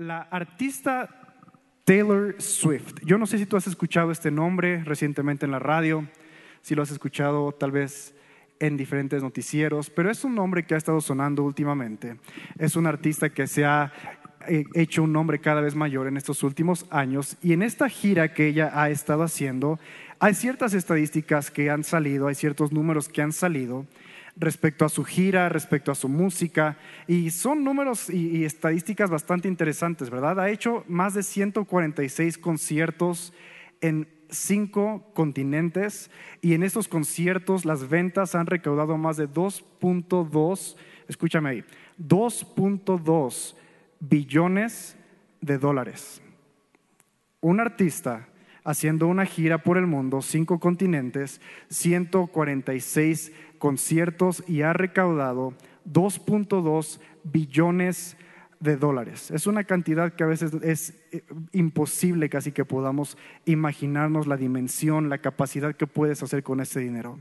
La artista Taylor Swift. Yo no sé si tú has escuchado este nombre recientemente en la radio, si lo has escuchado tal vez en diferentes noticieros, pero es un nombre que ha estado sonando últimamente. Es un artista que se ha eh, hecho un nombre cada vez mayor en estos últimos años y en esta gira que ella ha estado haciendo, hay ciertas estadísticas que han salido, hay ciertos números que han salido respecto a su gira, respecto a su música, y son números y, estadísticas bastante interesantes, ¿verdad? Ha hecho más de 146 conciertos en cinco continentes y en estos conciertos las ventas han recaudado más de 2.2, escúchame ahí, 2.2 billones de dólares. Un artista haciendo una gira por el mundo, cinco continentes, 146 conciertos y ha recaudado 2.2 billones de dólares. Es una cantidad que a veces es eh, imposible casi que podamos imaginarnos la dimensión, la capacidad que puedes hacer con ese dinero.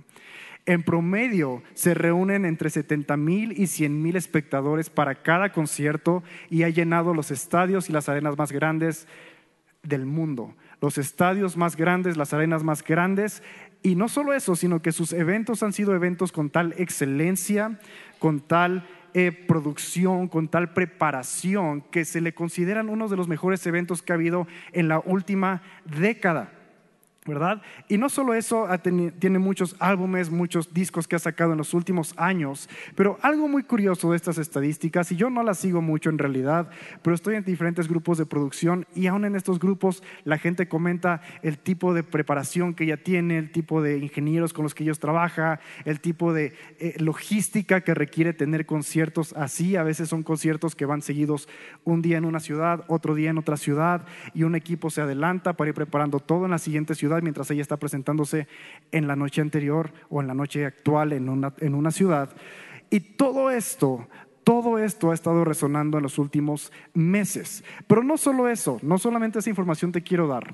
En promedio se reúnen entre 70 mil y 100 mil espectadores para cada concierto y ha llenado los estadios y las arenas más grandes del mundo. Los estadios más grandes, las arenas más grandes y no solo eso, sino que sus eventos han sido eventos con tal excelencia, con tal eh, producción, con tal preparación, que se le consideran uno de los mejores eventos que ha habido en la última década. ¿Verdad? Y no solo eso, tiene muchos álbumes, muchos discos que ha sacado en los últimos años, pero algo muy curioso de estas estadísticas, y yo no las sigo mucho en realidad, pero estoy en diferentes grupos de producción y aún en estos grupos la gente comenta el tipo de preparación que ella tiene, el tipo de ingenieros con los que ellos trabaja, el tipo de eh, logística que requiere tener conciertos así, a veces son conciertos que van seguidos un día en una ciudad, otro día en otra ciudad, y un equipo se adelanta para ir preparando todo en la siguiente ciudad mientras ella está presentándose en la noche anterior o en la noche actual en una, en una ciudad. Y todo esto, todo esto ha estado resonando en los últimos meses. Pero no solo eso, no solamente esa información te quiero dar,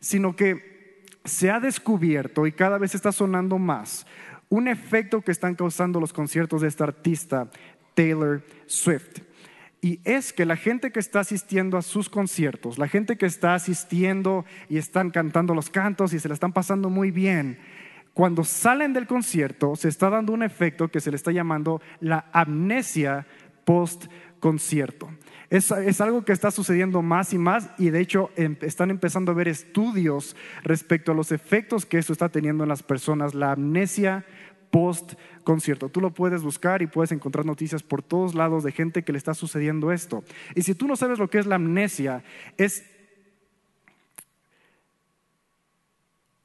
sino que se ha descubierto y cada vez está sonando más un efecto que están causando los conciertos de esta artista, Taylor Swift. Y es que la gente que está asistiendo a sus conciertos, la gente que está asistiendo y están cantando los cantos y se la están pasando muy bien, cuando salen del concierto se está dando un efecto que se le está llamando la amnesia post-concierto. Es, es, algo que está sucediendo más y más y de hecho em, están empezando a ver estudios respecto a los efectos que eso está teniendo en las personas, la amnesia post concierto. Tú lo puedes buscar y puedes encontrar noticias por todos lados de gente que le está sucediendo esto. Y si tú no sabes lo que es la amnesia, es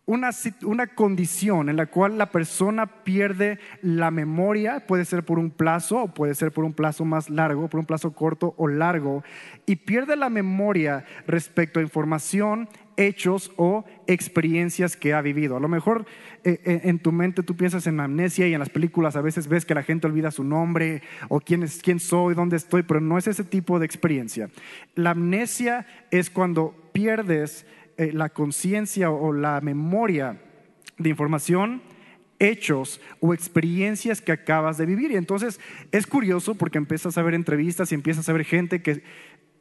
una, una, condición en la cual la persona pierde la memoria, puede ser por un plazo o puede ser por un plazo más largo, por un plazo corto o largo, y pierde la memoria respecto a información, hechos o experiencias que ha vivido. A lo mejor eh, eh, en tu mente tú piensas en amnesia y en las películas a veces ves que la gente olvida su nombre o quién, es, quién soy, dónde estoy, pero no es ese tipo de experiencia. La amnesia es cuando pierdes eh, la conciencia o la memoria de información hechos o experiencias que acabas de vivir. Y entonces es curioso porque empiezas a ver entrevistas y empiezas a ver gente que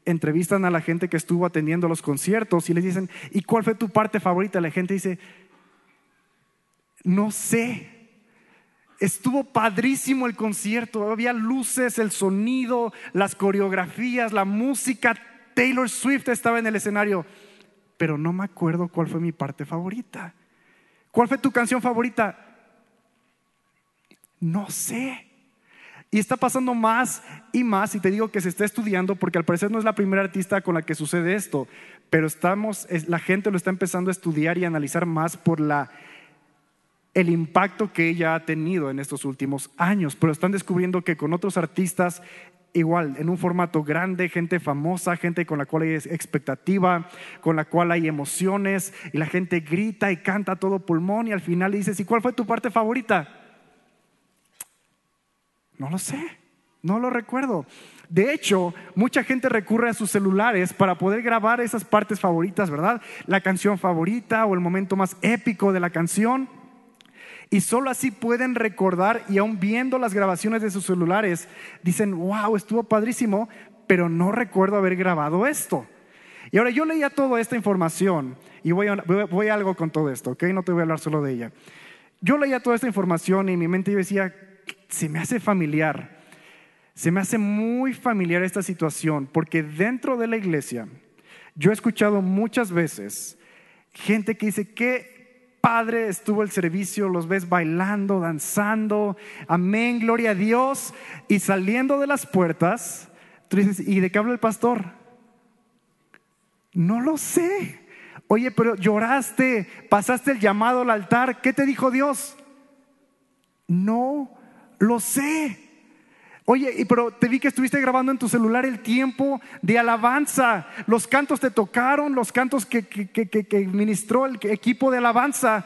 entrevistan a la gente que estuvo atendiendo los conciertos y les dicen, ¿y cuál fue tu parte favorita? La gente dice, no sé. Estuvo padrísimo el concierto, había luces, el sonido, las coreografías, la música. Taylor Swift estaba en el escenario, pero no me acuerdo cuál fue mi parte favorita. ¿Cuál fue tu canción favorita? No sé. Y está pasando más y más, y te digo que se está estudiando, porque al parecer no es la primera artista con la que sucede esto, pero estamos, la gente lo está empezando a estudiar y analizar más por la, el impacto que ella ha tenido en estos últimos años, pero están descubriendo que con otros artistas igual, en un formato grande, gente famosa, gente con la cual hay expectativa, con la cual hay emociones, y la gente grita y canta todo pulmón, y al final dices, ¿y cuál fue tu parte favorita? No lo sé, no lo recuerdo. De hecho, mucha gente recurre a sus celulares para poder grabar esas partes favoritas, ¿verdad? La canción favorita o el momento más épico de la canción. Y solo así pueden recordar y aún viendo las grabaciones de sus celulares, dicen, wow, estuvo padrísimo, pero no recuerdo haber grabado esto. Y ahora yo leía toda esta información y voy a, voy algo con todo esto, ¿ok? No te voy a hablar solo de ella. Yo leía toda esta información y mi mente decía, se me hace familiar, se me hace muy familiar esta situación, porque dentro de la iglesia yo he escuchado muchas veces gente que dice, qué padre estuvo el servicio, los ves bailando, danzando, amén, gloria a Dios, y saliendo de las puertas, tú dices, ¿y de qué habla el pastor? No lo sé. Oye, pero lloraste, pasaste el llamado al altar, ¿qué te dijo Dios? No lo sé. Oye, pero te vi que estuviste grabando en tu celular el tiempo de alabanza. Los cantos te tocaron, los cantos que, que, ministró el equipo de alabanza.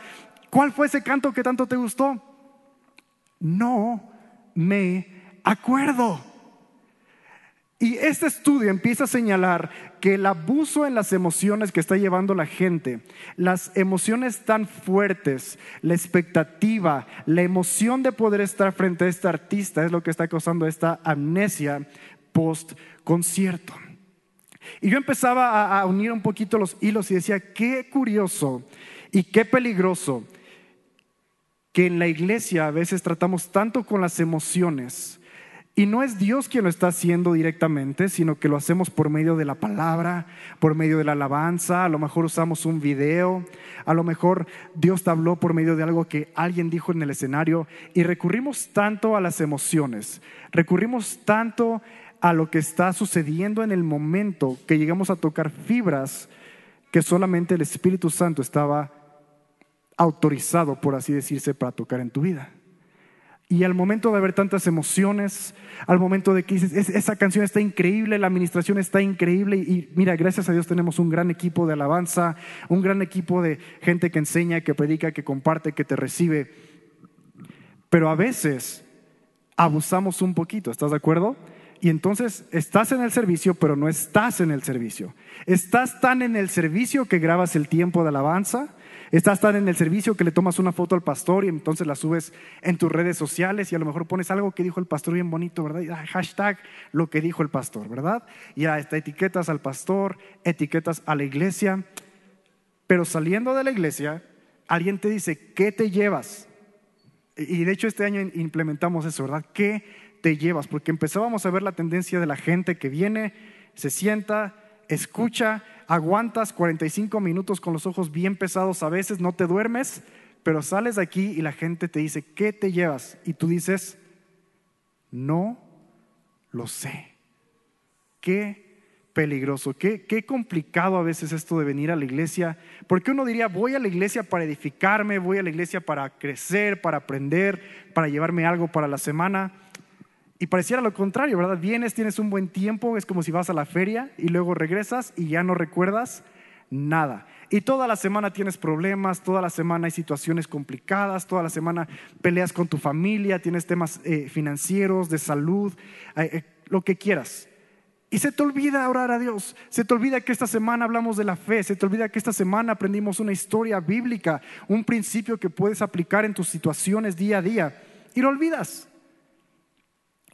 ¿Cuál fue ese canto que tanto te gustó? No me acuerdo. Y este estudio empieza a señalar que el abuso en las emociones que está llevando la gente, las emociones tan fuertes, la expectativa, la emoción de poder estar frente a este artista es lo que está causando esta amnesia post concierto. Y yo empezaba a, unir un poquito los hilos y decía, qué curioso y qué peligroso que en la iglesia a veces tratamos tanto con las emociones y no es Dios quien lo está haciendo directamente, sino que lo hacemos por medio de la palabra, por medio de la alabanza, a lo mejor usamos un video, a lo mejor Dios te habló por medio de algo que alguien dijo en el escenario. Y recurrimos tanto a las emociones, recurrimos tanto a lo que está sucediendo en el momento que llegamos a tocar fibras que solamente el Espíritu Santo estaba autorizado, por así decirse, para tocar en tu vida. Y al momento de haber tantas emociones, al momento de que dices, esa canción está increíble, la administración está increíble, y mira, gracias a Dios tenemos un gran equipo de alabanza, un gran equipo de gente que enseña, que predica, que comparte, que te recibe. Pero a veces abusamos un poquito, ¿estás de acuerdo? Y entonces estás en el servicio, pero no estás en el servicio. Estás tan en el servicio que grabas el tiempo de alabanza, Estás tan en el servicio que le tomas una foto al pastor y entonces la subes en tus redes sociales y a lo mejor pones algo que dijo el pastor bien bonito, ¿verdad? Y hashtag lo que dijo el pastor, ¿verdad? Y ya está etiquetas al pastor, etiquetas a la iglesia. Pero saliendo de la iglesia, alguien te dice, ¿qué te llevas? Y de hecho este año implementamos eso, ¿verdad? ¿Qué te llevas? Porque empezábamos a ver la tendencia de la gente que viene, se sienta, escucha aguantas 45 minutos con los ojos bien pesados a veces, no te duermes, pero sales de aquí y la gente te dice, ¿qué te llevas? Y tú dices, no lo sé. Qué peligroso, qué, qué complicado a veces esto de venir a la iglesia, porque uno diría, voy a la iglesia para edificarme, voy a la iglesia para crecer, para aprender, para llevarme algo para la semana. Y pareciera lo contrario, ¿verdad? Vienes, tienes un buen tiempo, es como si vas a la feria y luego regresas y ya no recuerdas nada. Y toda la semana tienes problemas, toda la semana hay situaciones complicadas, toda la semana peleas con tu familia, tienes temas eh, financieros, de salud, eh, eh, lo que quieras. Y se te olvida orar a Dios, se te olvida que esta semana hablamos de la fe, se te olvida que esta semana aprendimos una historia bíblica, un principio que puedes aplicar en tus situaciones día a día, y lo olvidas.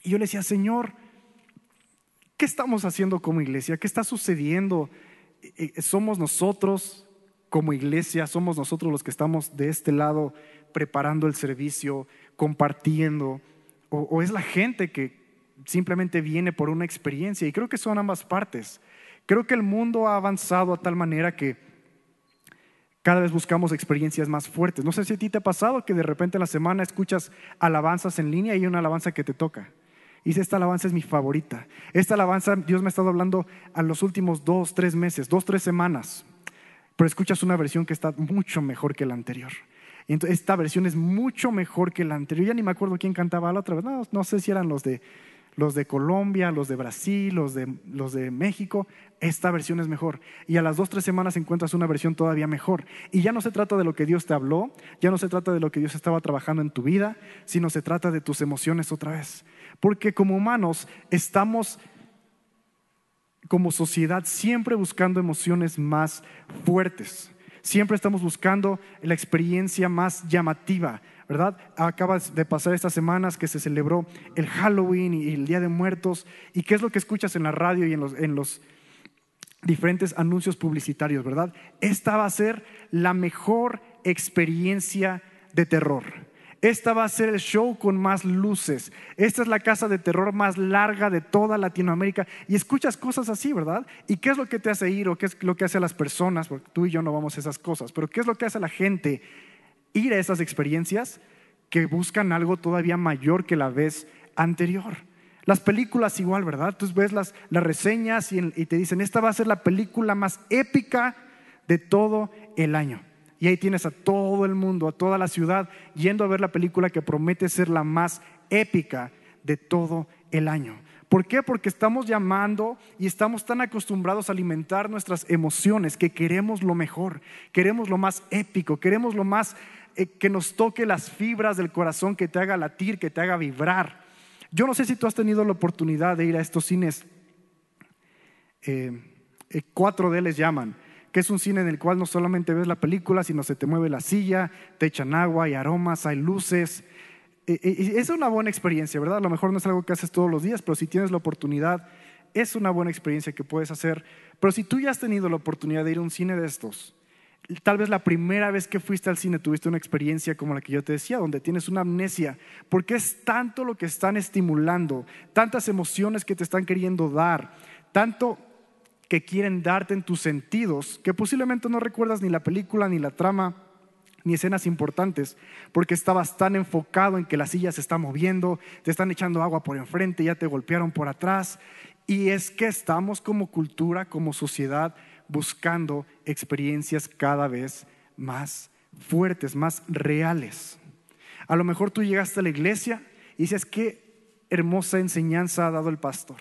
Y yo le decía, Señor, ¿qué estamos haciendo como iglesia? ¿Qué está sucediendo? Eh, eh, ¿Somos nosotros como iglesia? ¿Somos nosotros los que estamos de este lado preparando el servicio, compartiendo? ¿O, es la gente que simplemente viene por una experiencia? Y creo que son ambas partes. Creo que el mundo ha avanzado a tal manera que cada vez buscamos experiencias más fuertes. No sé si a ti te ha pasado que de repente en la semana escuchas alabanzas en línea y hay una alabanza que te toca. Dice, esta alabanza es mi favorita. Esta alabanza, Dios me ha estado hablando a los últimos dos, tres meses, dos, tres semanas. Pero escuchas una versión que está mucho mejor que la anterior. Entonces esta versión es mucho mejor que la anterior. Ya ni me acuerdo quién cantaba la otra vez. No, no sé si eran los de, los de Colombia, los de Brasil, los de, los de México. Esta versión es mejor. Y a las dos, tres semanas encuentras una versión todavía mejor. Y ya no se trata de lo que Dios te habló, ya no se trata de lo que Dios estaba trabajando en tu vida, sino se trata de tus emociones otra vez. Porque como humanos estamos como sociedad siempre buscando emociones más fuertes. Siempre estamos buscando la experiencia más llamativa. ¿Verdad? Acaba de pasar estas semanas que se celebró el Halloween y el Día de Muertos. ¿Y qué es lo que escuchas en la radio y en los, en los diferentes anuncios publicitarios, verdad? Esta va a ser la mejor experiencia de terror. Esta va a ser el show con más luces. Esta es la casa de terror más larga de toda Latinoamérica. Y escuchas cosas así, ¿verdad? ¿Y qué es lo que te hace ir o qué es lo que hace a las personas? Porque tú y yo no vamos a esas cosas. Pero ¿qué es lo que hace a la gente ir a esas experiencias? Que buscan algo todavía mayor que la vez anterior. Las películas igual, ¿verdad? Tú ves las, las reseñas y, y te dicen, esta va a ser la película más épica de todo el año. Y ahí tienes a todo el mundo, a toda la ciudad, yendo a ver la película que promete ser la más épica de todo el año. ¿Por qué? Porque estamos llamando y estamos tan acostumbrados a alimentar nuestras emociones que queremos lo mejor, queremos lo más épico, queremos lo más que nos toque las fibras del corazón, que te haga latir, que te haga vibrar. Yo no sé si tú has tenido la oportunidad de ir a estos cines, eh, 4D eh, les llaman, que es un cine en el cual no solamente ves la película, sino se te mueve la silla, te echan agua, hay aromas, hay luces. E, e, es una buena experiencia, ¿verdad? A lo mejor no es algo que haces todos los días, pero si tienes la oportunidad, es una buena experiencia que puedes hacer. Pero si tú ya has tenido la oportunidad de ir a un cine de estos, tal vez la primera vez que fuiste al cine tuviste una experiencia como la que yo te decía, donde tienes una amnesia, porque es tanto lo que están estimulando, tantas emociones que te están queriendo dar, tanto que quieren darte en tus sentidos, que posiblemente no recuerdas ni la película, ni la trama, ni escenas importantes, porque estabas tan enfocado en que la silla se está moviendo, te están echando agua por enfrente, ya te golpearon por atrás. Y es que estamos como cultura, como sociedad, buscando experiencias cada vez más fuertes, más reales. A lo mejor tú llegaste a la iglesia y dices, qué hermosa enseñanza ha dado el pastor.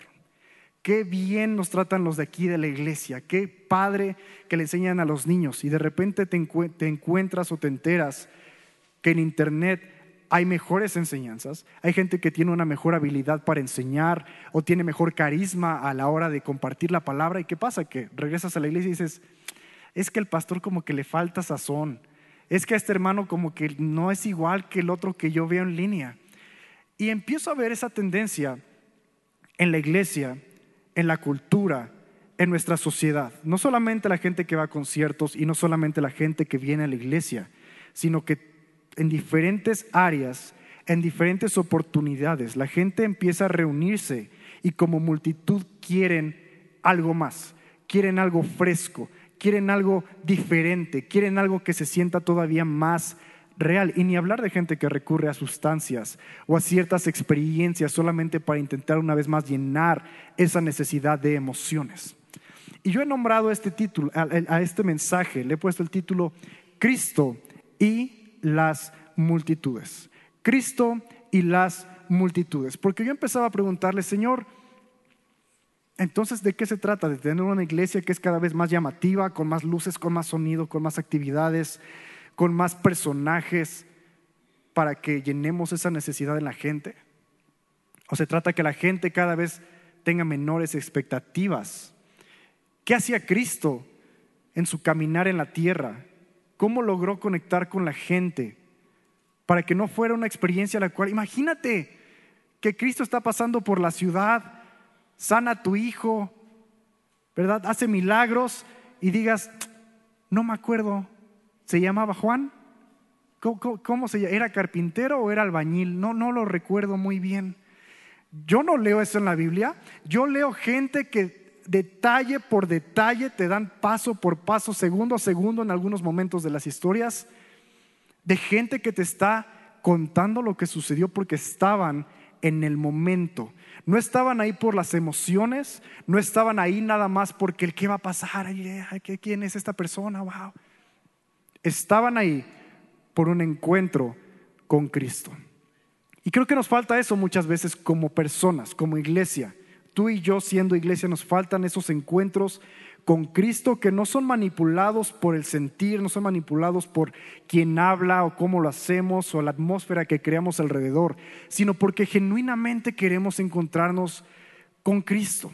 Qué bien nos tratan los de aquí de la iglesia, qué padre que le enseñan a los niños y de repente te, encuentras o te enteras que en internet hay mejores enseñanzas, hay gente que tiene una mejor habilidad para enseñar o tiene mejor carisma a la hora de compartir la palabra. ¿Y qué pasa? Que regresas a la iglesia y dices, es que el pastor como que le falta sazón, es que este hermano como que no es igual que el otro que yo veo en línea. Y empiezo a ver esa tendencia en la iglesia en la cultura, en nuestra sociedad. No solamente la gente que va a conciertos y no solamente la gente que viene a la iglesia, sino que en diferentes áreas, en diferentes oportunidades, la gente empieza a reunirse y como multitud quieren algo más, quieren algo fresco, quieren algo diferente, quieren algo que se sienta todavía más real. Y ni hablar de gente que recurre a sustancias o a ciertas experiencias solamente para intentar una vez más llenar esa necesidad de emociones. Y yo he nombrado este título, a, este mensaje, le he puesto el título Cristo y las multitudes. Cristo y las multitudes. Porque yo empezaba a preguntarle, Señor, entonces, ¿de qué se trata? De tener una iglesia que es cada vez más llamativa, con más luces, con más sonido, con más actividades, con más personajes para que llenemos esa necesidad en la gente? ¿O se trata que la gente cada vez tenga menores expectativas? ¿Qué hacía Cristo en su caminar en la tierra? ¿Cómo logró conectar con la gente para que no fuera una experiencia la cual, imagínate que Cristo está pasando por la ciudad, sana a tu hijo, ¿verdad? Hace milagros y digas, no me acuerdo, ¿Se llamaba Juan? ¿Cómo, se llama? ¿Era carpintero o era albañil? No, no lo recuerdo muy bien. Yo no leo eso en la Biblia. Yo leo gente que detalle por detalle te dan paso por paso, segundo a segundo en algunos momentos de las historias, de gente que te está contando lo que sucedió porque estaban en el momento. No estaban ahí por las emociones, no estaban ahí nada más porque el qué va a pasar, ¿quién es esta persona? Wow estaban ahí por un encuentro con Cristo. Y creo que nos falta eso muchas veces como personas, como iglesia. Tú y yo siendo iglesia nos faltan esos encuentros con Cristo que no son manipulados por el sentir, no son manipulados por quien habla o cómo lo hacemos o la atmósfera que creamos alrededor, sino porque genuinamente queremos encontrarnos con Cristo.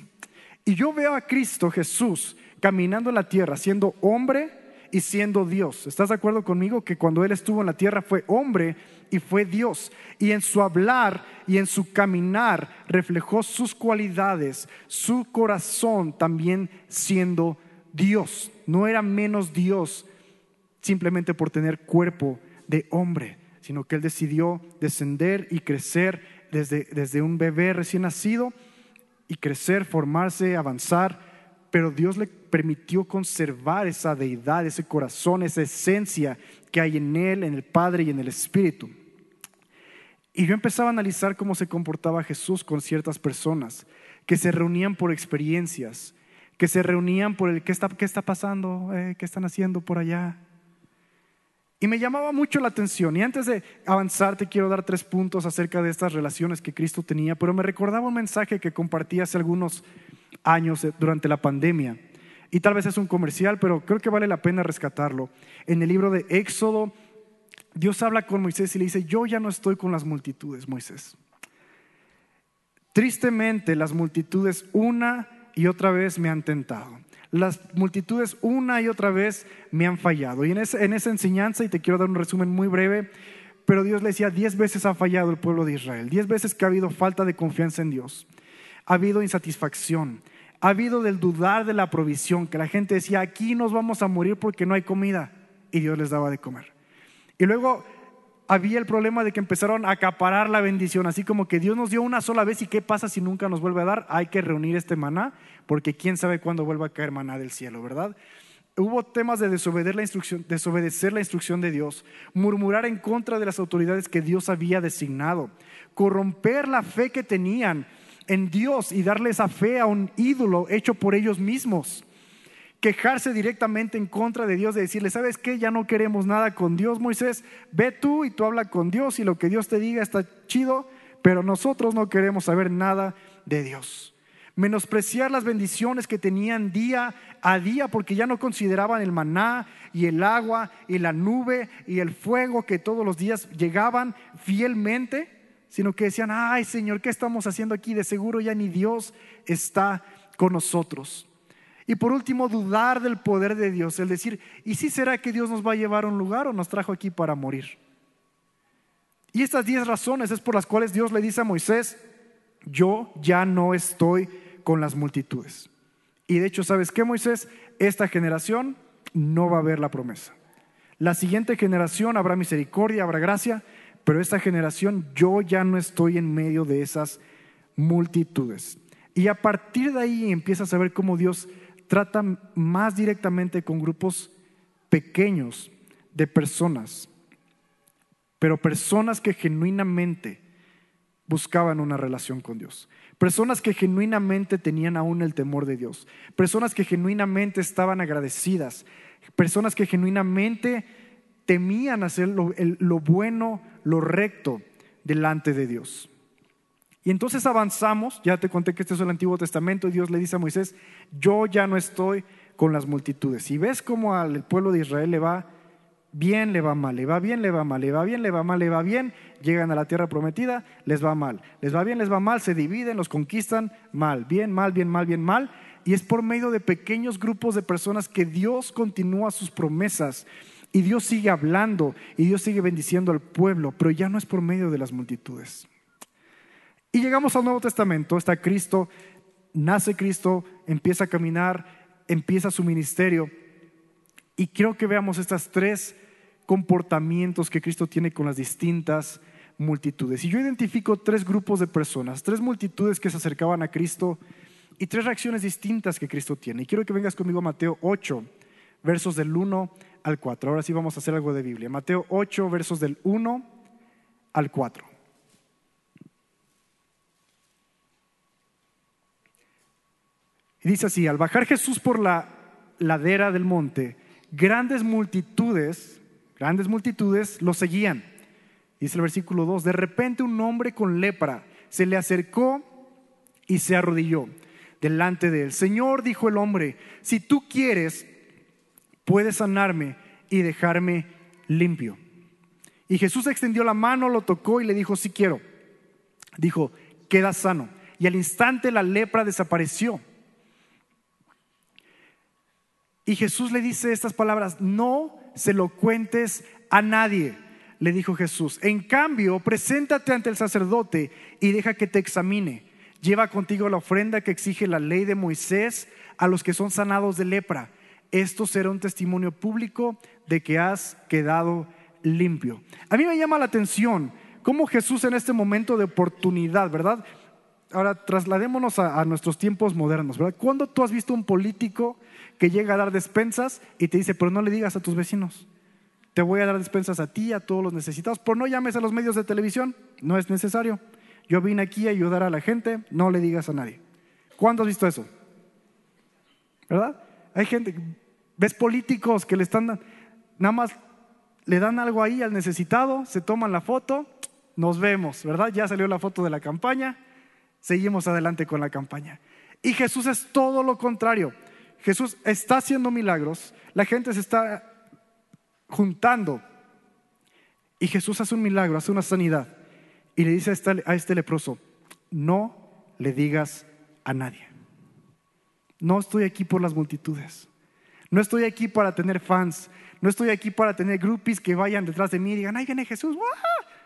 Y yo veo a Cristo Jesús caminando en la tierra, siendo hombre, y siendo Dios. ¿Estás de acuerdo conmigo que cuando Él estuvo en la tierra fue hombre y fue Dios? Y en su hablar y en su caminar reflejó sus cualidades, su corazón también siendo Dios. No era menos Dios simplemente por tener cuerpo de hombre, sino que Él decidió descender y crecer desde, desde un bebé recién nacido y crecer, formarse, avanzar, pero Dios le permitió conservar esa deidad, ese corazón, esa esencia que hay en Él, en el Padre y en el Espíritu. Y yo empezaba a analizar cómo se comportaba Jesús con ciertas personas que se reunían por experiencias, que se reunían por el qué está, qué está pasando, eh, qué están haciendo por allá. Y me llamaba mucho la atención. Y antes de avanzar, te quiero dar tres puntos acerca de estas relaciones que Cristo tenía, pero me recordaba un mensaje que compartí hace algunos años eh, durante la pandemia. Y tal vez es un comercial, pero creo que vale la pena rescatarlo. En el libro de Éxodo, Dios habla con Moisés y le dice, yo ya no estoy con las multitudes, Moisés. Tristemente, las multitudes una y otra vez me han tentado las multitudes una y otra vez me han fallado. Y en esa, enseñanza, y te quiero dar un resumen muy breve, pero Dios le decía, diez veces ha fallado el pueblo de Israel, diez veces que ha habido falta de confianza en Dios, ha habido insatisfacción, ha habido del dudar de la provisión, que la gente decía, aquí nos vamos a morir porque no hay comida, y Dios les daba de comer. Y luego había el problema de que empezaron a acaparar la bendición, así como que Dios nos dio una sola vez y qué pasa si nunca nos vuelve a dar, hay que reunir este maná, porque quién sabe cuándo vuelva a caer maná del cielo, ¿verdad? Hubo temas de desobedecer la, instrucción, desobedecer la instrucción de Dios, murmurar en contra de las autoridades que Dios había designado, corromper la fe que tenían en Dios y darle esa fe a un ídolo hecho por ellos mismos quejarse directamente en contra de Dios, de decirle, ¿sabes qué? Ya no queremos nada con Dios, Moisés, ve tú y tú habla con Dios y lo que Dios te diga está chido, pero nosotros no queremos saber nada de Dios. Menospreciar las bendiciones que tenían día a día porque ya no consideraban el maná y el agua y la nube y el fuego que todos los días llegaban fielmente, sino que decían, ay Señor, ¿qué estamos haciendo aquí? De seguro ya ni Dios está con nosotros. Y por último, dudar del poder de Dios, el decir, ¿y si será que Dios nos va a llevar a un lugar o nos trajo aquí para morir? Y estas diez razones es por las cuales Dios le dice a Moisés, yo ya no estoy con las multitudes. Y de hecho, ¿sabes qué, Moisés? Esta generación no va a ver la promesa. La siguiente generación habrá misericordia, habrá gracia, pero esta generación yo ya no estoy en medio de esas multitudes. Y a partir de ahí empiezas a ver cómo Dios trata más directamente con grupos pequeños de personas, pero personas que genuinamente buscaban una relación con Dios, personas que genuinamente tenían aún el temor de Dios, personas que genuinamente estaban agradecidas, personas que genuinamente temían hacer lo, lo bueno, lo recto delante de Dios. Y entonces avanzamos, ya te conté que este es el Antiguo Testamento, y Dios le dice a Moisés, yo ya no estoy con las multitudes. Y ves cómo al pueblo de Israel le va bien, le va mal, le va bien, le va mal, le va bien, le va mal, le va bien, llegan a la tierra prometida, les va mal, les va bien, les va mal, se dividen, los conquistan, mal, bien, mal, bien, mal, bien, mal. Y es por medio de pequeños grupos de personas que Dios continúa sus promesas. Y Dios sigue hablando y Dios sigue bendiciendo al pueblo, pero ya no es por medio de las multitudes. Y llegamos al Nuevo Testamento, está Cristo, nace Cristo, empieza a caminar, empieza su ministerio. Y quiero que veamos estos tres comportamientos que Cristo tiene con las distintas multitudes. Y yo identifico tres grupos de personas, tres multitudes que se acercaban a Cristo y tres reacciones distintas que Cristo tiene. Y quiero que vengas conmigo a Mateo 8, versos del 1 al 4. Ahora sí vamos a hacer algo de Biblia. Mateo 8, versos del 1 al 4. Y dice así, al bajar Jesús por la ladera del monte, grandes multitudes, grandes multitudes lo seguían. Dice el versículo 2, de repente un hombre con lepra se le acercó y se arrodilló delante de él. Señor, dijo el hombre, si tú quieres, puedes sanarme y dejarme limpio. Y Jesús extendió la mano, lo tocó y le dijo, si quiero. Dijo, queda sano. Y al instante la lepra desapareció Y Jesús le dice estas palabras, no se lo cuentes a nadie, le dijo Jesús. En cambio, preséntate ante el sacerdote y deja que te examine. Lleva contigo la ofrenda que exige la ley de Moisés a los que son sanados de lepra. Esto será un testimonio público de que has quedado limpio. A mí me llama la atención cómo Jesús en este momento de oportunidad, ¿verdad? Ahora trasladémonos a, nuestros tiempos modernos, ¿verdad? ¿Cuándo tú has visto un político que llega a dar despensas y te dice, pero no le digas a tus vecinos? Te voy a dar despensas a ti, a todos los necesitados, pero no llames a los medios de televisión, no es necesario. Yo vine aquí a ayudar a la gente, no le digas a nadie. ¿Cuándo has visto eso? ¿Verdad? Hay gente, ves políticos que le están, nada más le dan algo ahí al necesitado, se toman la foto, nos vemos, ¿verdad? Ya salió la foto de la campaña, seguimos adelante con la campaña. Y Jesús es todo lo contrario. Jesús está haciendo milagros, la gente se está juntando y Jesús hace un milagro, hace una sanidad y le dice a este, a este leproso, no le digas a nadie. No estoy aquí por las multitudes. No estoy aquí para tener fans. No estoy aquí para tener groupies que vayan detrás de mí y digan, ay, viene Jesús.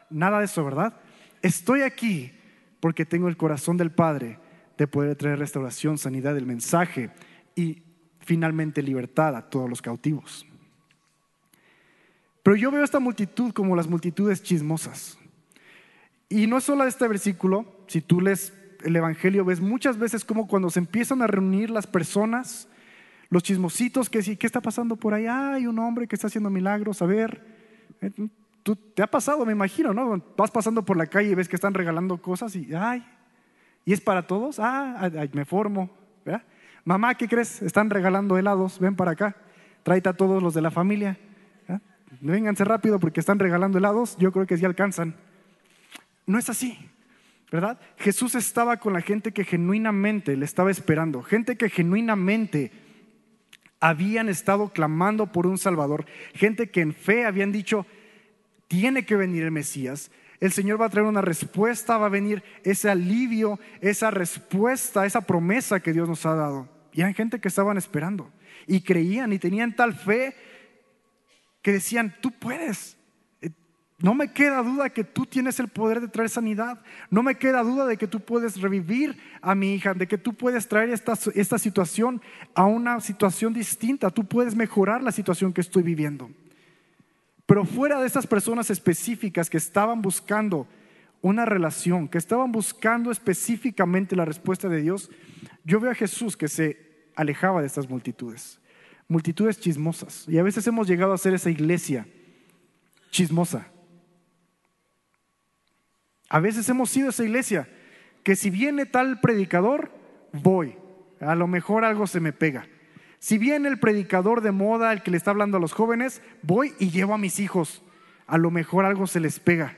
Nada de eso, ¿verdad? Estoy aquí porque tengo el corazón del Padre de poder traer restauración, sanidad del mensaje y finalmente libertad a todos los cautivos. Pero yo veo esta multitud como las multitudes chismosas. Y no es solo este versículo, si tú lees el Evangelio, ves muchas veces como cuando se empiezan a reunir las personas, los chismositos que sí, ¿qué está pasando por ahí? hay un hombre que está haciendo milagros, a ver. Eh, tú, te ha pasado, me imagino, ¿no? Vas pasando por la calle y ves que están regalando cosas y, ay, ¿y es para todos? Ah, me formo. Mamá, ¿qué crees? Están regalando helados, ven para acá, tráete a todos los de la familia. Vénganse rápido porque están regalando helados, yo creo que sí alcanzan. No es así, ¿verdad? Jesús estaba con la gente que genuinamente le estaba esperando, gente que genuinamente habían estado clamando por un Salvador, gente que en fe habían dicho, tiene que venir el Mesías, el Señor va a traer una respuesta, va a venir ese alivio, esa respuesta, esa promesa que Dios nos ha dado. Y eran gente que estaban esperando y creían y tenían tal fe que decían, tú puedes, no me queda duda que tú tienes el poder de traer sanidad. No me queda duda de que tú puedes revivir a mi hija, de que tú puedes traer esta, esta situación a una situación distinta. Tú puedes mejorar la situación que estoy viviendo. Pero fuera de esas personas específicas que estaban buscando una relación, que estaban buscando específicamente la respuesta de Dios, yo veo a Jesús que se alejaba de estas multitudes. Multitudes chismosas. Y a veces hemos llegado a ser esa iglesia chismosa a veces hemos sido esa iglesia que si viene tal predicador, voy. A lo mejor algo se me pega. Si viene el predicador de moda, el que le está hablando a los jóvenes, voy y llevo a mis hijos. A lo mejor algo se les pega.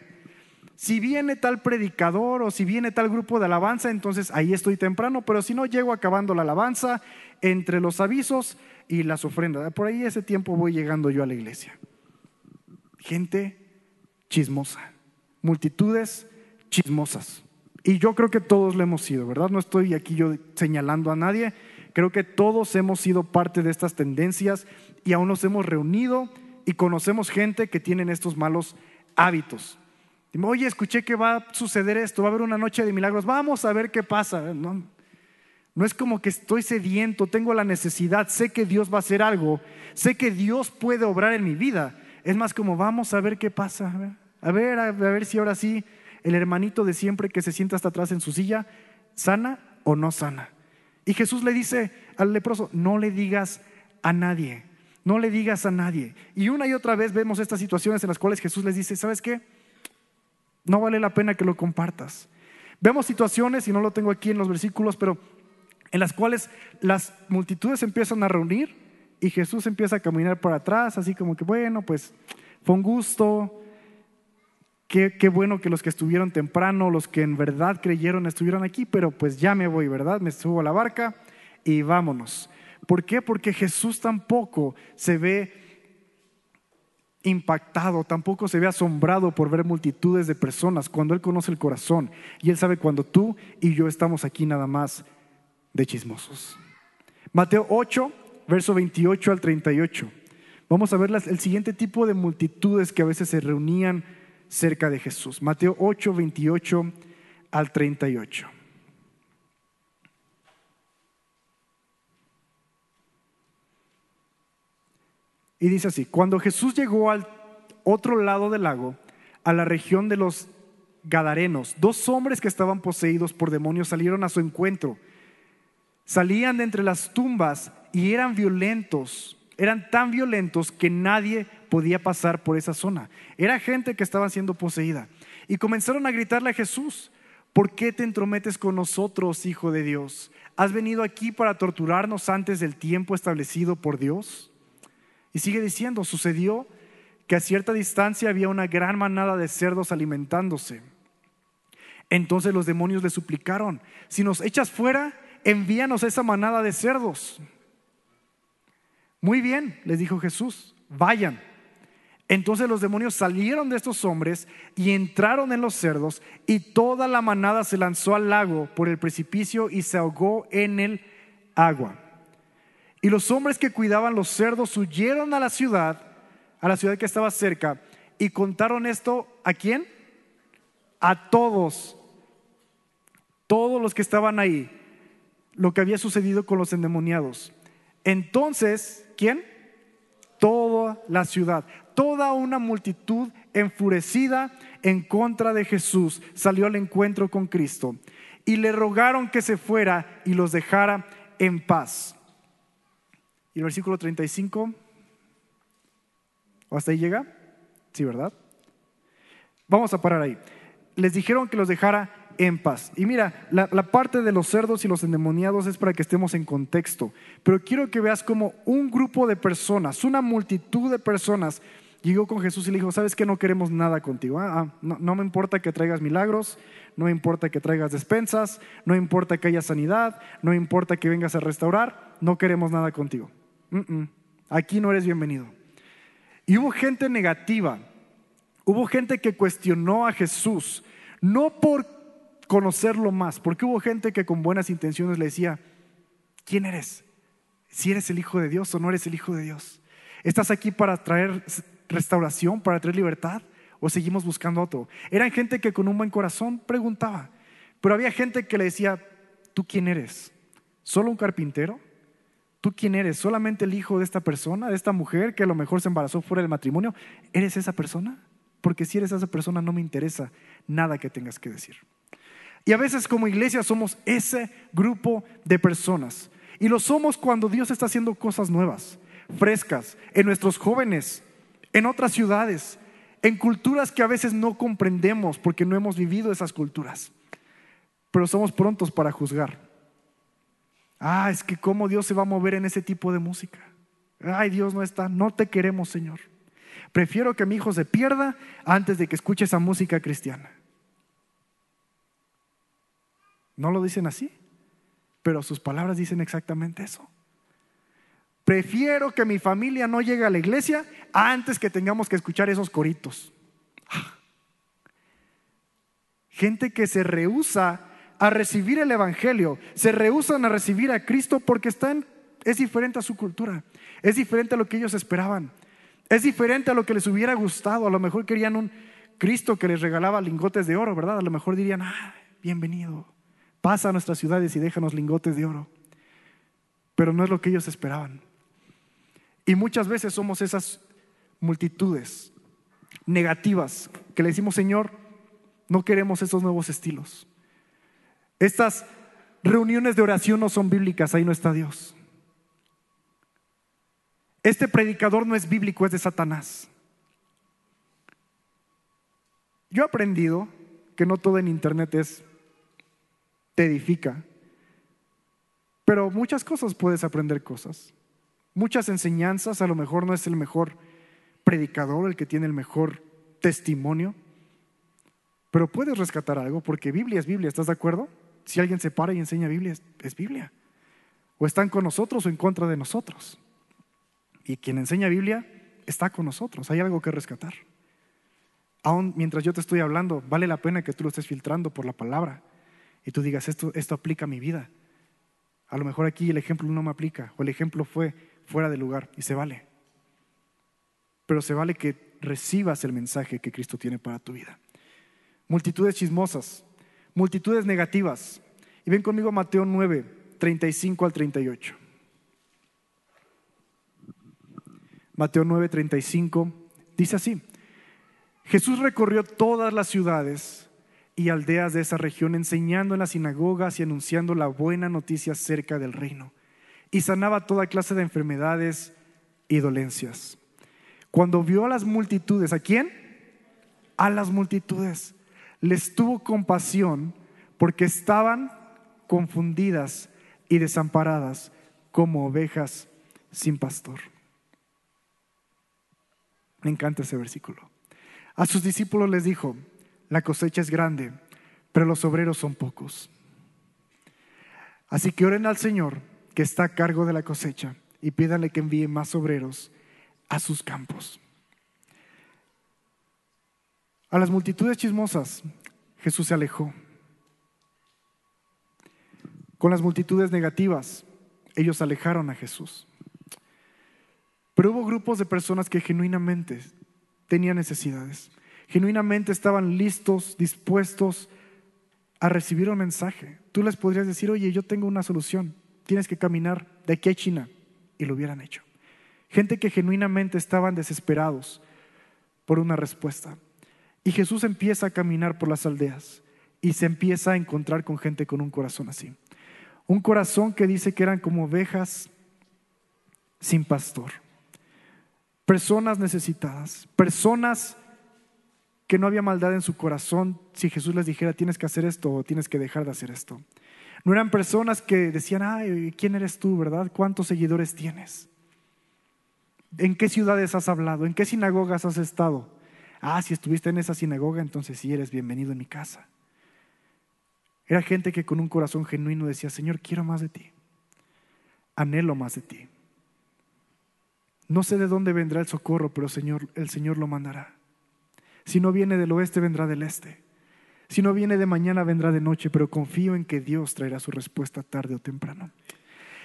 Si viene tal predicador o si viene tal grupo de alabanza, entonces ahí estoy temprano, pero si no, llego acabando la alabanza entre los avisos y las ofrendas. Por ahí ese tiempo voy llegando yo a la iglesia. Gente chismosa, multitudes chismosas. Y yo creo que todos lo hemos sido, ¿verdad? No estoy aquí yo señalando a nadie. Creo que todos hemos sido parte de estas tendencias y aún nos hemos reunido y conocemos gente que tienen estos malos hábitos. Oye, escuché que va a suceder esto, va a haber una noche de milagros, vamos a ver qué pasa. No, no es como que estoy sediento, tengo la necesidad, sé que Dios va a hacer algo, sé que Dios puede obrar en mi vida. Es más como vamos a ver qué pasa, a ver, a ver si ahora sí el hermanito de siempre que se sienta hasta atrás en su silla, sana o no sana. Y Jesús le dice al leproso, no le digas a nadie, no le digas a nadie. Y una y otra vez vemos estas situaciones en las cuales Jesús les dice, ¿sabes qué? No vale la pena que lo compartas. Vemos situaciones, y no lo tengo aquí en los versículos, pero en las cuales las multitudes empiezan a reunir y Jesús empieza a caminar por atrás, así como que, bueno, pues fue un gusto, Qué, bueno que los que estuvieron temprano, los que en verdad creyeron, estuvieron aquí, pero pues ya me voy, ¿verdad? Me subo a la barca y vámonos. ¿Por qué? Porque Jesús tampoco se ve impactado, tampoco se ve asombrado por ver multitudes de personas cuando Él conoce el corazón y Él sabe cuando tú y yo estamos aquí nada más de chismosos. Mateo 8, verso 28 al 38. Vamos a ver el siguiente tipo de multitudes que a veces se reunían cerca de Jesús. Mateo 8, 28 al 38. Y dice así, cuando Jesús llegó al otro lado del lago, a la región de los Gadarenos, dos hombres que estaban poseídos por demonios salieron a su encuentro. Salían de entre las tumbas y eran violentos, eran tan violentos que nadie podía pasar por esa zona. Era gente que estaba siendo poseída. Y comenzaron a gritarle a Jesús, ¿por qué te entrometes con nosotros, Hijo de Dios? ¿Has venido aquí para torturarnos antes del tiempo establecido por Dios? Y sigue diciendo, sucedió que a cierta distancia había una gran manada de cerdos alimentándose. Entonces los demonios le suplicaron, si nos echas fuera, envíanos esa manada de cerdos. Muy bien, les dijo Jesús, vayan. Entonces los demonios salieron de estos hombres y entraron en los cerdos y toda la manada se lanzó al lago por el precipicio y se ahogó en el agua. Y los hombres que cuidaban los cerdos huyeron a la ciudad, a la ciudad que estaba cerca, y contaron esto a quién? A todos, todos los que estaban ahí, lo que había sucedido con los endemoniados. Entonces, ¿quién? Toda la ciudad, toda una multitud enfurecida en contra de Jesús salió al encuentro con Cristo y le rogaron que se fuera y los dejara en paz. Y el versículo 35, ¿o hasta ahí llega? Sí, ¿verdad? Vamos a parar ahí. Les dijeron que los dejara en paz. Y mira, la, parte de los cerdos y los endemoniados es para que estemos en contexto, pero quiero que veas como un grupo de personas, una multitud de personas, llegó con Jesús y le dijo, ¿sabes que no queremos nada contigo? Ah, ah, no, me importa que traigas milagros, no me importa que traigas despensas, no importa que haya sanidad, no importa que vengas a restaurar, no queremos nada contigo aquí no eres bienvenido. Y hubo gente negativa, hubo gente que cuestionó a Jesús, no por conocerlo más, porque hubo gente que con buenas intenciones le decía, ¿quién eres? Si eres el Hijo de Dios o no eres el Hijo de Dios. ¿Estás aquí para traer restauración, para traer libertad? ¿O seguimos buscando otro? Eran gente que con un buen corazón preguntaba, pero había gente que le decía, ¿tú quién eres? ¿Solo un carpintero? ¿Tú quién eres? ¿Solamente el hijo de esta persona, de esta mujer que a lo mejor se embarazó fuera del matrimonio? ¿Eres esa persona? Porque si eres esa persona no me interesa nada que tengas que decir. Y a veces como iglesia somos ese grupo de personas. Y lo somos cuando Dios está haciendo cosas nuevas, frescas, en nuestros jóvenes, en otras ciudades, en culturas que a veces no comprendemos porque no hemos vivido esas culturas. Pero somos prontos para juzgar. Ah, es que cómo Dios se va a mover en ese tipo de música. Ay, Dios no está, no te queremos, Señor. Prefiero que mi hijo se pierda antes de que escuche esa música cristiana. No lo dicen así, pero sus palabras dicen exactamente eso. Prefiero que mi familia no llegue a la iglesia antes que tengamos que escuchar esos coritos. Gente que se rehúsa a recibir el Evangelio, se rehusan a recibir a Cristo porque están, es diferente a su cultura, es diferente a lo que ellos esperaban, es diferente a lo que les hubiera gustado. A lo mejor querían un Cristo que les regalaba lingotes de oro, ¿verdad? A lo mejor dirían, ah, bienvenido, pasa a nuestras ciudades y déjanos lingotes de oro. Pero no es lo que ellos esperaban. Y muchas veces somos esas multitudes negativas que le decimos, Señor, no queremos esos nuevos estilos. Estas reuniones de oración no son bíblicas, ahí no está Dios. Este predicador no es bíblico, es de Satanás. Yo he aprendido que no todo en Internet es, te edifica, pero muchas cosas puedes aprender cosas. Muchas enseñanzas, a lo mejor no es el mejor predicador, el que tiene el mejor testimonio, pero puedes rescatar algo porque Biblia es Biblia, ¿estás de acuerdo? Si alguien se para y enseña Biblia, es, Biblia. O están con nosotros o en contra de nosotros. Y quien enseña Biblia está con nosotros. Hay algo que rescatar. Aún mientras yo te estoy hablando, vale la pena que tú lo estés filtrando por la palabra y tú digas, esto, esto aplica a mi vida. A lo mejor aquí el ejemplo no me aplica o el ejemplo fue fuera de lugar y se vale. Pero se vale que recibas el mensaje que Cristo tiene para tu vida. Multitudes chismosas, multitudes negativas. Y ven conmigo a Mateo 9, 35 al 38. Mateo 9, 35 dice así. Jesús recorrió todas las ciudades y aldeas de esa región, enseñando en las sinagogas y anunciando la buena noticia acerca del reino. Y sanaba toda clase de enfermedades y dolencias. Cuando vio a las multitudes, ¿a quién? A las multitudes. Les tuvo compasión porque estaban confundidas y desamparadas como ovejas sin pastor. Me encanta ese versículo. A sus discípulos les dijo, la cosecha es grande, pero los obreros son pocos. Así que oren al Señor que está a cargo de la cosecha y pídanle que envíe más obreros a sus campos. A las multitudes chismosas Jesús se alejó. Con las multitudes negativas ellos alejaron a Jesús. Pero hubo grupos de personas que genuinamente tenían necesidades, genuinamente estaban listos, dispuestos a recibir un mensaje. Tú les podrías decir, oye, yo tengo una solución, tienes que caminar de aquí a China, y lo hubieran hecho. Gente que genuinamente estaban desesperados por una respuesta. Y Jesús empieza a caminar por las aldeas y se empieza a encontrar con gente con un corazón así. Un corazón que dice que eran como ovejas sin pastor. Personas necesitadas, personas que no había maldad en su corazón si Jesús les dijera tienes que hacer esto o tienes que dejar de hacer esto. No eran personas que decían, ay, ¿quién eres tú, verdad? ¿Cuántos seguidores tienes? ¿En qué ciudades has hablado? ¿En qué sinagogas has estado? Ah, si estuviste en esa sinagoga, entonces sí eres bienvenido en mi casa. Era gente que con un corazón genuino decía, Señor, quiero más de ti. Anhelo más de ti. No sé de dónde vendrá el socorro, pero Señor, el Señor lo mandará. Si no viene del oeste, vendrá del este. Si no viene de mañana, vendrá de noche, pero confío en que Dios traerá su respuesta tarde o temprano.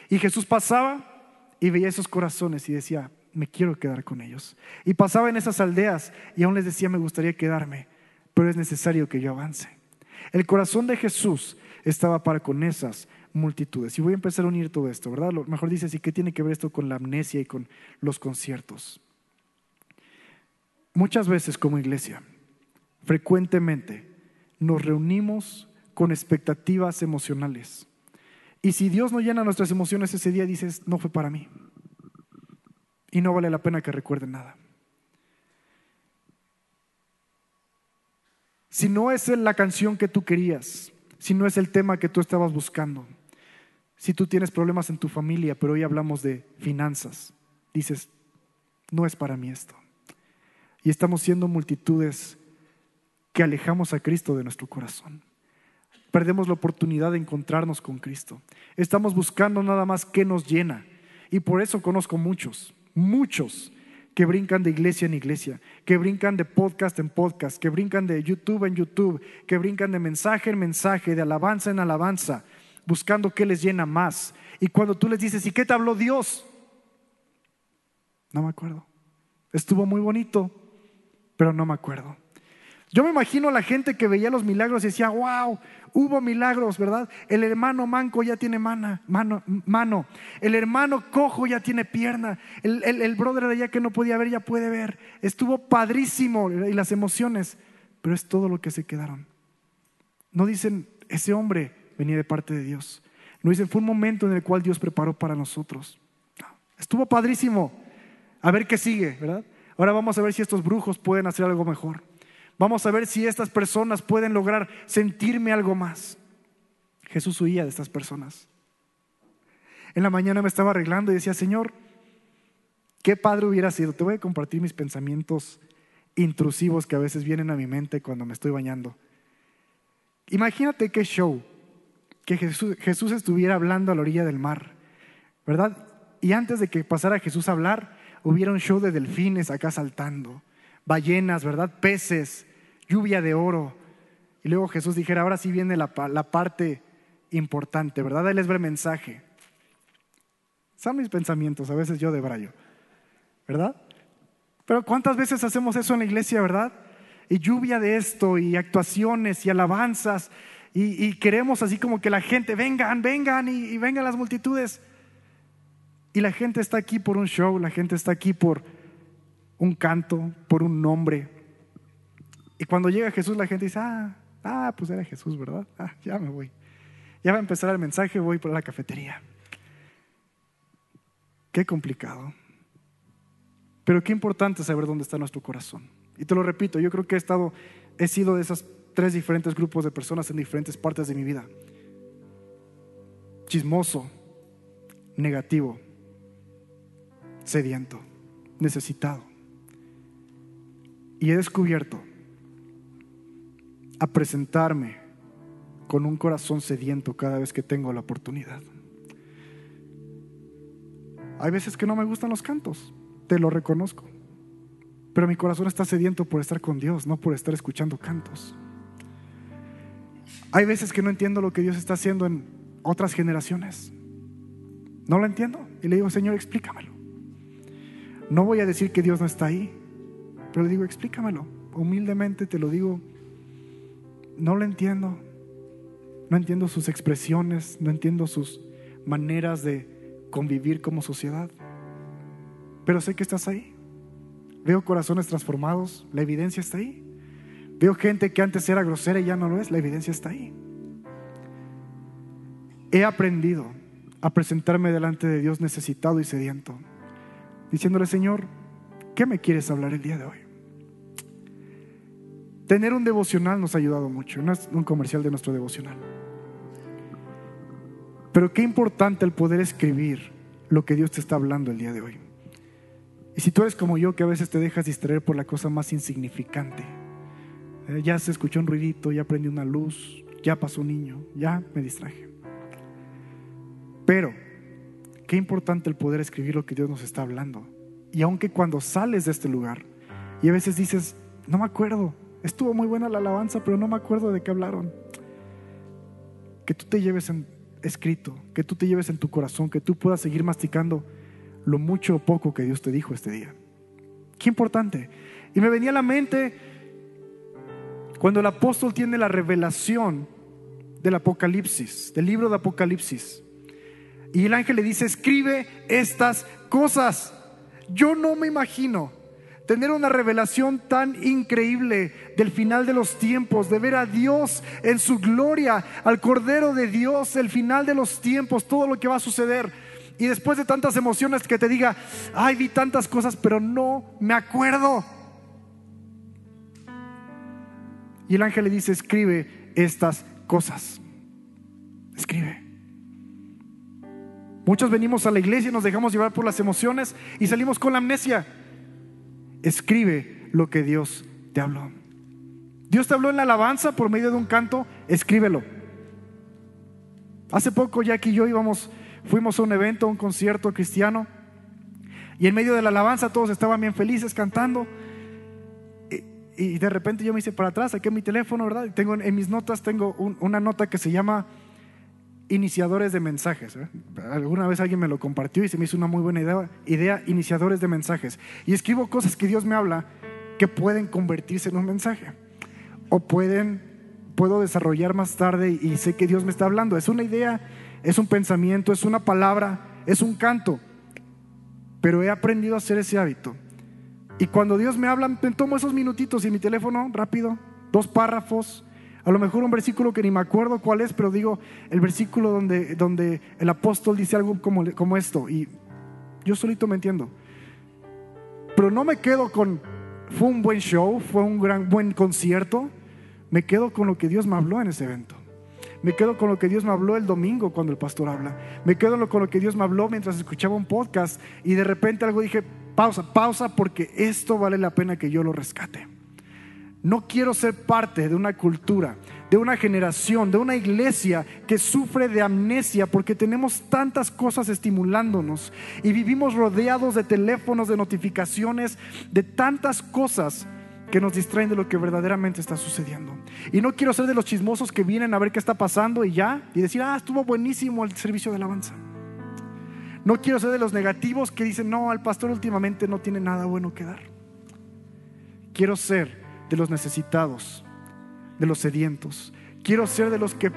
Y Jesús pasaba y veía esos corazones y decía, me quiero quedar con ellos. Y pasaba en esas aldeas y aún les decía, me gustaría quedarme, pero es necesario que yo avance. El corazón de Jesús estaba para con esas multitudes. Y voy a empezar a unir todo esto, ¿verdad? Lo mejor dice así, ¿qué tiene que ver esto con la amnesia y con los conciertos? Muchas veces como iglesia, frecuentemente, nos reunimos con expectativas emocionales. Y si Dios no llena nuestras emociones ese día, dices, no fue para mí y no vale la pena que recuerden nada. Si no es la canción que tú querías, si no es el tema que tú estabas buscando, si tú tienes problemas en tu familia, pero hoy hablamos de finanzas, dices, no es para mí esto. Y estamos siendo multitudes que alejamos a Cristo de nuestro corazón. Perdemos la oportunidad de encontrarnos con Cristo. Estamos buscando nada más que nos llena. Y por eso conozco muchos muchos que brincan de iglesia en iglesia, que brincan de podcast en podcast, que brincan de YouTube en YouTube, que brincan de mensaje en mensaje, de alabanza en alabanza, buscando qué les llena más. Y cuando tú les dices, ¿y qué te habló Dios? No me acuerdo. Estuvo muy bonito, pero no me acuerdo. Yo me imagino la gente que veía los milagros y decía, wow, hubo milagros, ¿verdad? El hermano manco ya tiene mana, mano, mano. El hermano cojo ya tiene pierna. El, el, brother de allá que no podía ver ya puede ver. Estuvo padrísimo y las emociones, pero es todo lo que se quedaron. No dicen, ese hombre venía de parte de Dios. No dicen, fue un momento en el cual Dios preparó para nosotros. estuvo padrísimo. A ver qué sigue, ¿verdad? Ahora vamos a ver si estos brujos pueden hacer algo mejor. Vamos a ver si estas personas pueden lograr sentirme algo más. Jesús huía de estas personas. En la mañana me estaba arreglando y decía, Señor, qué padre hubiera sido. Te voy a compartir mis pensamientos intrusivos que a veces vienen a mi mente cuando me estoy bañando. Imagínate qué show, que Jesús, Jesús estuviera hablando a la orilla del mar, ¿verdad? Y antes de que pasara Jesús a hablar, hubiera un show de delfines acá saltando ballenas, ¿verdad? Peces, lluvia de oro. Y luego Jesús dijera, ahora sí viene la, parte importante, ¿verdad? Ahí les ve el mensaje. Son mis pensamientos, a veces yo de brayo, ¿verdad? Pero ¿cuántas veces hacemos eso en la iglesia, verdad? Y lluvia de esto, y actuaciones, y alabanzas, y, queremos así como que la gente, vengan, vengan, y vengan las multitudes. Y la gente está aquí por un show, la gente está aquí por un canto, por un nombre. Y cuando llega Jesús, la gente dice, ah, ah, pues era Jesús, ¿verdad? Ah, ya me voy. Ya va a empezar el mensaje, voy por la cafetería. Qué complicado. Pero qué importante saber dónde está nuestro corazón. Y te lo repito, yo creo que he estado, he sido de esos tres diferentes grupos de personas en diferentes partes de mi vida. Chismoso, negativo, sediento, necesitado. Y he descubierto a presentarme con un corazón sediento cada vez que tengo la oportunidad. Hay veces que no me gustan los cantos, te lo reconozco. Pero mi corazón está sediento por estar con Dios, no por estar escuchando cantos. Hay veces que no entiendo lo que Dios está haciendo en otras generaciones. No lo entiendo. Y le digo, Señor, explícamelo. No voy a decir que Dios no está ahí, pero le digo, explícamelo. Humildemente te lo digo. No lo entiendo. No entiendo sus expresiones, no entiendo sus maneras de convivir como sociedad. Pero sé que estás ahí. Veo corazones transformados, la evidencia está ahí. Veo gente que antes era grosera y ya no lo es, la evidencia está ahí. He aprendido a presentarme delante de Dios necesitado y sediento, diciéndole, Señor, ¿qué me quieres hablar el día de hoy? Tener un devocional nos ha ayudado mucho, no es un comercial de nuestro devocional. Pero qué importante el poder escribir lo que Dios te está hablando el día de hoy. Y si tú eres como yo, que a veces te dejas distraer por la cosa más insignificante, eh, ya se escuchó un ruidito, ya prendió una luz, ya pasó un niño, ya me distraje. Pero, qué importante el poder escribir lo que Dios nos está hablando. Y aunque cuando sales de este lugar, y a veces dices, no me acuerdo, estuvo muy buena la alabanza, pero no me acuerdo de qué hablaron, que tú te lleves escrito, que tú te lleves en tu corazón, que tú puedas seguir masticando lo mucho o poco que Dios te dijo este día. Qué importante. Y me venía a la mente cuando el apóstol tiene la revelación del Apocalipsis, del libro de Apocalipsis. Y el ángel le dice, escribe estas cosas. Yo no me imagino tener una revelación tan increíble del final de los tiempos, de ver a Dios en su gloria, al Cordero de Dios, el final de los tiempos, todo lo que va a suceder. Y después de tantas emociones que te diga, ay, vi tantas cosas, pero no me acuerdo. Y el ángel le dice, escribe estas cosas. Escribe. Muchos venimos a la iglesia y nos dejamos llevar por las emociones y salimos con la amnesia escribe lo que Dios te habló. Dios te habló en la alabanza por medio de un canto, escríbelo. Hace poco Jackie y yo íbamos, fuimos a un evento, a un concierto cristiano, y en medio de la alabanza todos estaban bien felices cantando. Y, de repente yo me hice para atrás, saqué mi teléfono, ¿verdad? Y tengo en mis notas, tengo una nota que se llama iniciadores de mensajes. ¿eh? Alguna vez alguien me lo compartió y se me hizo una muy buena idea, idea, iniciadores de mensajes. Y escribo cosas que Dios me habla que pueden convertirse en un mensaje. O pueden, puedo desarrollar más tarde y sé que Dios me está hablando. Es una idea, es un pensamiento, es una palabra, es un canto. Pero he aprendido a hacer ese hábito. Y cuando Dios me habla, me tomo esos minutitos y mi teléfono rápido, dos párrafos, a lo mejor un versículo que ni me acuerdo cuál es, pero digo el versículo donde, donde el apóstol dice algo como, como esto. Y yo solito me entiendo. Pero no me quedo con, fue un buen show, fue un gran buen concierto. Me quedo con lo que Dios me habló en ese evento. Me quedo con lo que Dios me habló el domingo cuando el pastor habla. Me quedo con lo que Dios me habló mientras escuchaba un podcast y de repente algo dije, pausa, pausa porque esto vale la pena que yo lo rescate. No quiero ser parte de una cultura, de una generación, de una iglesia que sufre de amnesia porque tenemos tantas cosas estimulándonos y vivimos rodeados de teléfonos, de notificaciones, de tantas cosas que nos distraen de lo que verdaderamente está sucediendo. Y no quiero ser de los chismosos que vienen a ver qué está pasando y ya, y decir, ah, estuvo buenísimo el servicio de alabanza. No quiero ser de los negativos que dicen, no, al pastor últimamente no tiene nada bueno que dar. Quiero ser de los necesitados, de los sedientos. Quiero ser de los que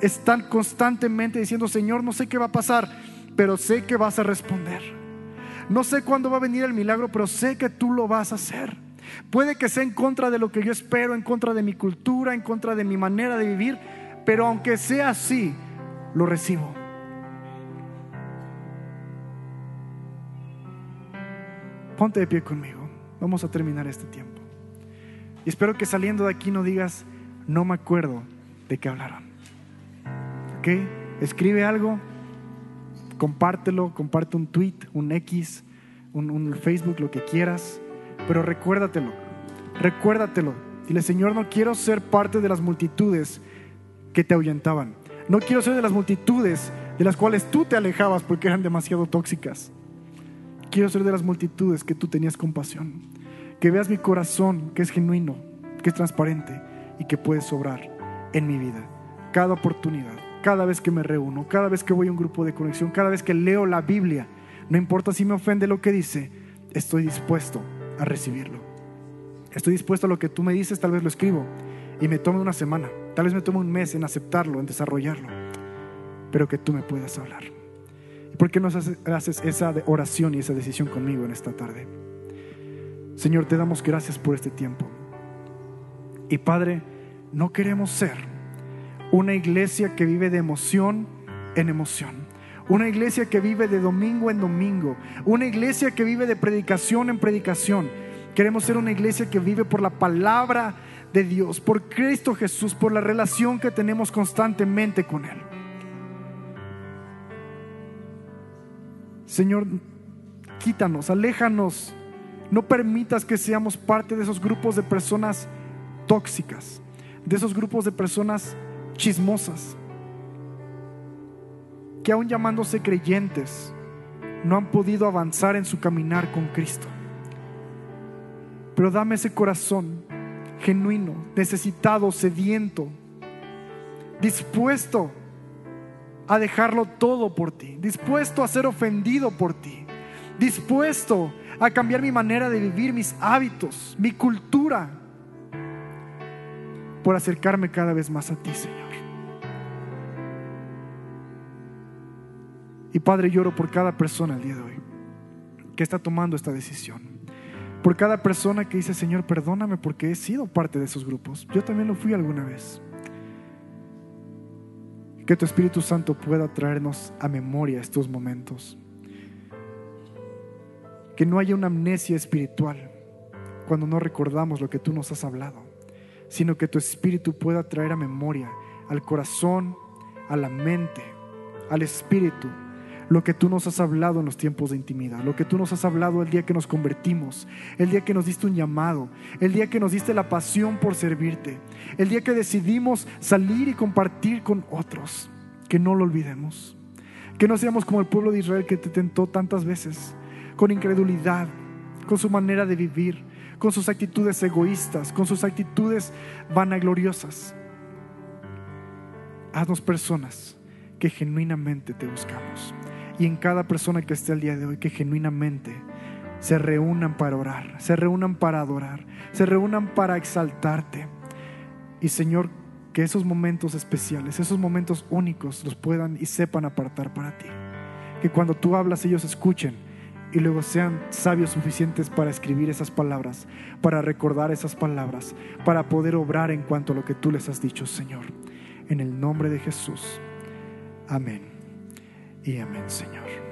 están constantemente diciendo, Señor, no sé qué va a pasar, pero sé que vas a responder. No sé cuándo va a venir el milagro, pero sé que tú lo vas a hacer. Puede que sea en contra de lo que yo espero, en contra de mi cultura, en contra de mi manera de vivir, pero aunque sea así, lo recibo. Ponte de pie conmigo. Vamos a terminar este tiempo. Y espero que saliendo de aquí no digas, no me acuerdo de qué hablaron. ¿Ok? Escribe algo, compártelo, comparte un tweet, un X, un, un Facebook, lo que quieras pero recuérdatelo, recuérdatelo. Dile, Señor, no quiero ser parte de las multitudes que te ahuyentaban. No quiero ser de las multitudes de las cuales tú te alejabas porque eran demasiado tóxicas. Quiero ser de las multitudes que tú tenías compasión. Que veas mi corazón, que es genuino, que es transparente y que puede sobrar en mi vida. Cada oportunidad, cada vez que me reúno, cada vez que voy a un grupo de conexión, cada vez que leo la Biblia, no importa si me ofende lo que dice, estoy dispuesto a recibirlo. Estoy dispuesto a lo que tú me dices, tal vez lo escribo y me tome una semana, tal vez me tome un mes en aceptarlo, en desarrollarlo, pero que tú me puedas hablar. ¿Y por qué no haces esa oración y esa decisión conmigo en esta tarde? Señor, te damos gracias por este tiempo. Y Padre, no queremos ser una iglesia que vive de emoción en emoción una iglesia que vive de domingo en domingo. Una iglesia que vive de predicación en predicación. Queremos ser una iglesia que vive por la palabra de Dios, por Cristo Jesús, por la relación que tenemos constantemente con Él. Señor, quítanos, aléjanos. No permitas que seamos parte de esos grupos de personas tóxicas, de esos grupos de personas chismosas, que aún llamándose creyentes, no han podido avanzar en su caminar con Cristo. Pero dame ese corazón genuino, necesitado, sediento, dispuesto a dejarlo todo por ti, dispuesto a ser ofendido por ti, dispuesto a cambiar mi manera de vivir, mis hábitos, mi cultura, por acercarme cada vez más a ti, Señor. Y Padre, lloro por cada persona el día de hoy que está tomando esta decisión. Por cada persona que dice, Señor, perdóname porque he sido parte de esos grupos. Yo también lo fui alguna vez. Que tu Espíritu Santo pueda traernos a memoria estos momentos. Que no haya una amnesia espiritual cuando no recordamos lo que tú nos has hablado, sino que tu Espíritu pueda traer a memoria al corazón, a la mente, al Espíritu lo que tú nos has hablado en los tiempos de intimidad, lo que tú nos has hablado el día que nos convertimos, el día que nos diste un llamado, el día que nos diste la pasión por servirte, el día que decidimos salir y compartir con otros, que no lo olvidemos, que no seamos como el pueblo de Israel que te tentó tantas veces, con incredulidad, con su manera de vivir, con sus actitudes egoístas, con sus actitudes vanagloriosas. Haznos personas que genuinamente te buscamos y en cada persona que esté el día de hoy que genuinamente se reúnan para orar, se reúnan para adorar, se reúnan para exaltarte. Y Señor, que esos momentos especiales, esos momentos únicos los puedan y sepan apartar para ti. Que cuando tú hablas ellos escuchen y luego sean sabios suficientes para escribir esas palabras, para recordar esas palabras, para poder obrar en cuanto a lo que tú les has dicho, Señor. En el nombre de Jesús. Amén y amén, Señor.